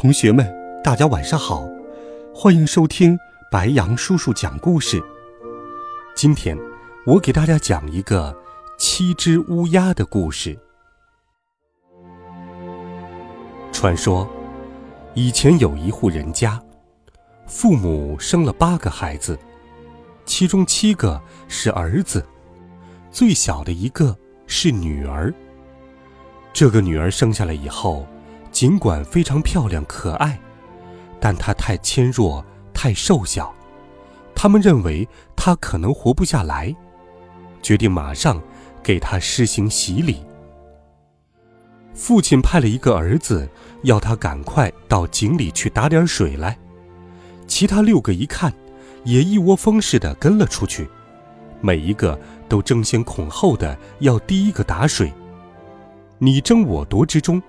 同学们，大家晚上好，欢迎收听白杨叔叔讲故事。今天我给大家讲一个七只乌鸦的故事。传说以前有一户人家，父母生了八个孩子，其中七个是儿子，最小的一个是女儿。这个女儿生下来以后。尽管非常漂亮可爱，但她太纤弱、太瘦小，他们认为她可能活不下来，决定马上给她施行洗礼。父亲派了一个儿子，要他赶快到井里去打点水来。其他六个一看，也一窝蜂似的跟了出去，每一个都争先恐后的要第一个打水。你争我夺之中。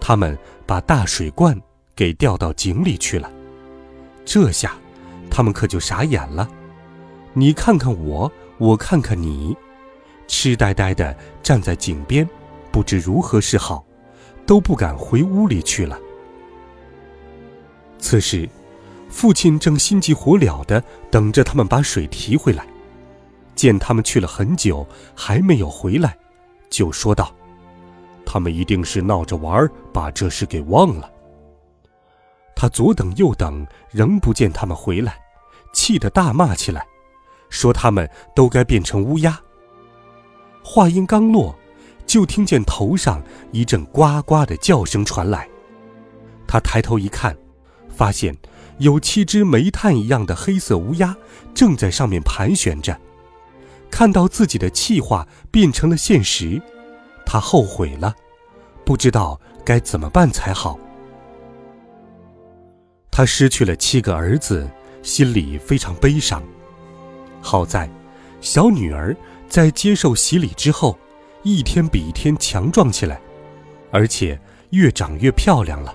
他们把大水罐给掉到井里去了，这下，他们可就傻眼了。你看看我，我看看你，痴呆呆的站在井边，不知如何是好，都不敢回屋里去了。此时，父亲正心急火燎的等着他们把水提回来，见他们去了很久还没有回来，就说道。他们一定是闹着玩，把这事给忘了。他左等右等，仍不见他们回来，气得大骂起来，说他们都该变成乌鸦。话音刚落，就听见头上一阵呱呱的叫声传来。他抬头一看，发现有七只煤炭一样的黑色乌鸦正在上面盘旋着。看到自己的气话变成了现实。他后悔了，不知道该怎么办才好。他失去了七个儿子，心里非常悲伤。好在，小女儿在接受洗礼之后，一天比一天强壮起来，而且越长越漂亮了，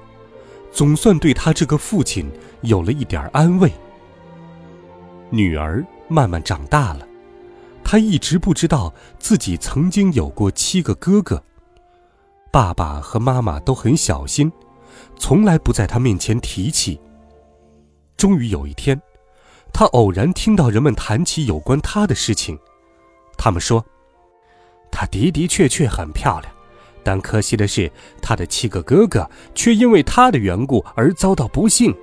总算对他这个父亲有了一点安慰。女儿慢慢长大了。他一直不知道自己曾经有过七个哥哥。爸爸和妈妈都很小心，从来不在他面前提起。终于有一天，他偶然听到人们谈起有关他的事情。他们说，他的的确确很漂亮，但可惜的是，他的七个哥哥却因为他的缘故而遭到不幸。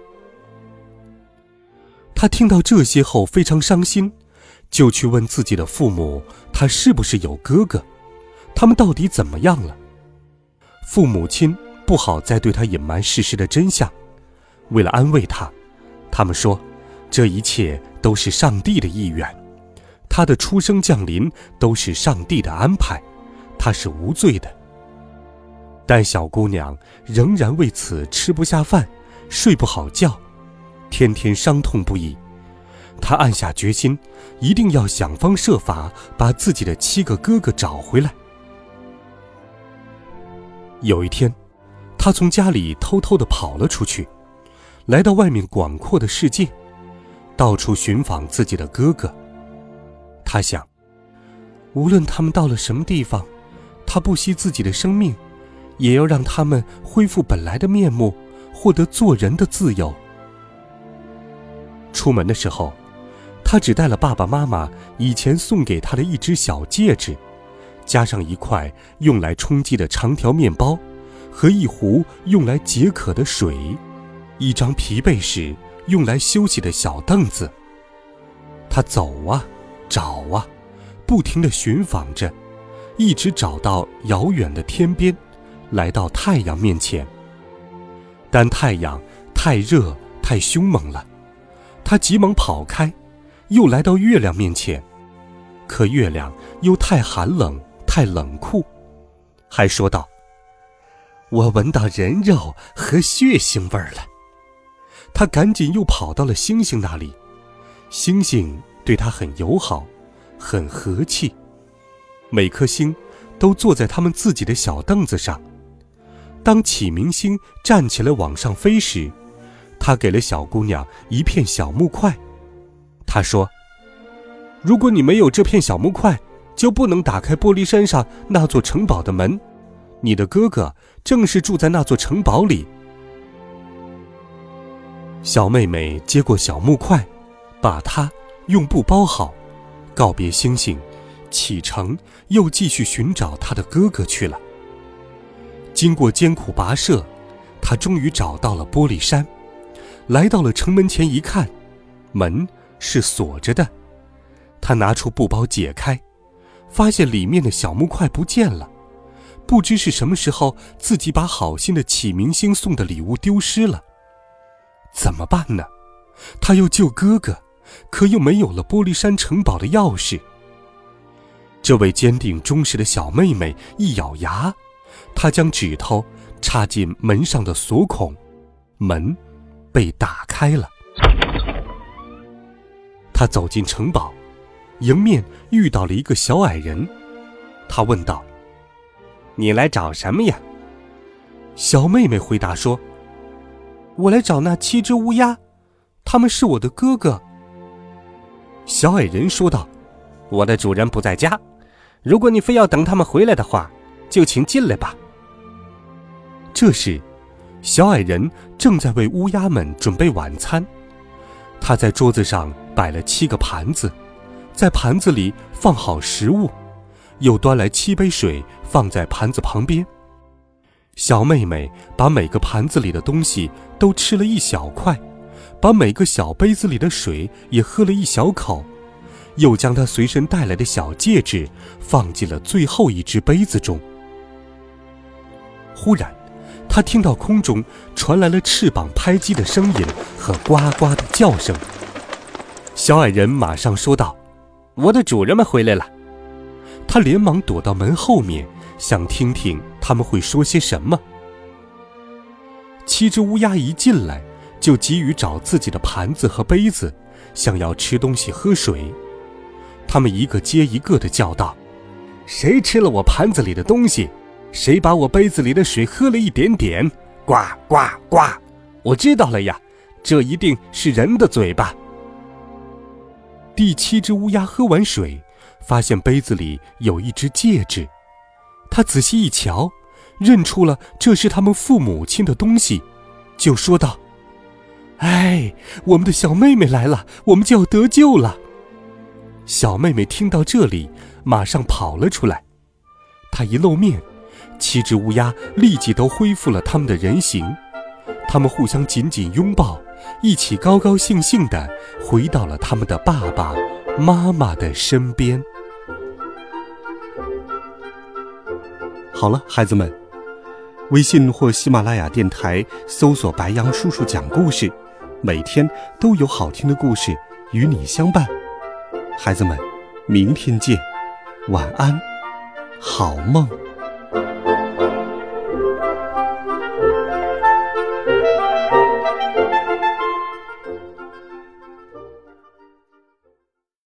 他听到这些后非常伤心。就去问自己的父母，他是不是有哥哥？他们到底怎么样了？父母亲不好再对他隐瞒事实的真相。为了安慰他，他们说，这一切都是上帝的意愿，他的出生降临都是上帝的安排，他是无罪的。但小姑娘仍然为此吃不下饭，睡不好觉，天天伤痛不已。他暗下决心，一定要想方设法把自己的七个哥哥找回来。有一天，他从家里偷偷的跑了出去，来到外面广阔的世界，到处寻访自己的哥哥。他想，无论他们到了什么地方，他不惜自己的生命，也要让他们恢复本来的面目，获得做人的自由。出门的时候。他只带了爸爸妈妈以前送给他的一只小戒指，加上一块用来充饥的长条面包，和一壶用来解渴的水，一张疲惫时用来休息的小凳子。他走啊，找啊，不停地寻访着，一直找到遥远的天边，来到太阳面前。但太阳太热太凶猛了，他急忙跑开。又来到月亮面前，可月亮又太寒冷、太冷酷，还说道：“我闻到人肉和血腥味儿了。他赶紧又跑到了星星那里，星星对他很友好，很和气。每颗星都坐在他们自己的小凳子上。当启明星站起来往上飞时，他给了小姑娘一片小木块。他说：“如果你没有这片小木块，就不能打开玻璃山上那座城堡的门。你的哥哥正是住在那座城堡里。”小妹妹接过小木块，把它用布包好，告别星星，启程又继续寻找她的哥哥去了。经过艰苦跋涉，她终于找到了玻璃山，来到了城门前一看，门是锁着的。他拿出布包解开，发现里面的小木块不见了，不知是什么时候自己把好心的启明星送的礼物丢失了。怎么办呢？他又救哥哥，可又没有了玻璃山城堡的钥匙。这位坚定忠实的小妹妹一咬牙，她将指头插进门上的锁孔，门被打开了。他走进城堡，迎面遇到了一个小矮人。他问道：“你来找什么呀？”小妹妹回答说。我来找那七只乌鸦，他们是我的哥哥。小矮人说道：“我的主人不在家，如果你非要等他们回来的话，就请进来吧。”这时，小矮人正在为乌鸦们准备晚餐。他在桌子上摆了七个盘子，在盘子里放好食物，又端来七杯水放在盘子旁边。小妹妹把每个盘子里的东西都吃了一小块，把每个小杯子里的水也喝了一小口，又将她随身带来的小戒指放进了最后一只杯子中。忽然，她听到空中传来了翅膀拍击的声音和呱呱的叫声。小矮人马上说道：“我的主人们回来了。”他连忙躲到门后面。想听听他们会说些什么。七只乌鸦一进来，就急于找自己的盘子和杯子，想要吃东西喝水。他们一个接一个的叫道：“谁吃了我盘子里的东西？谁把我杯子里的水喝了一点点？”呱呱呱！我知道了呀，这一定是人的嘴巴。第七只乌鸦喝完水，发现杯子里有一只戒指。他仔细一瞧，认出了这是他们父母亲的东西，就说道：“哎，我们的小妹妹来了，我们就要得救了。”小妹妹听到这里，马上跑了出来。她一露面，七只乌鸦立即都恢复了他们的人形，他们互相紧紧拥抱，一起高高兴兴地回到了他们的爸爸妈妈的身边。好了，孩子们，微信或喜马拉雅电台搜索“白羊叔叔讲故事”，每天都有好听的故事与你相伴。孩子们，明天见，晚安，好梦。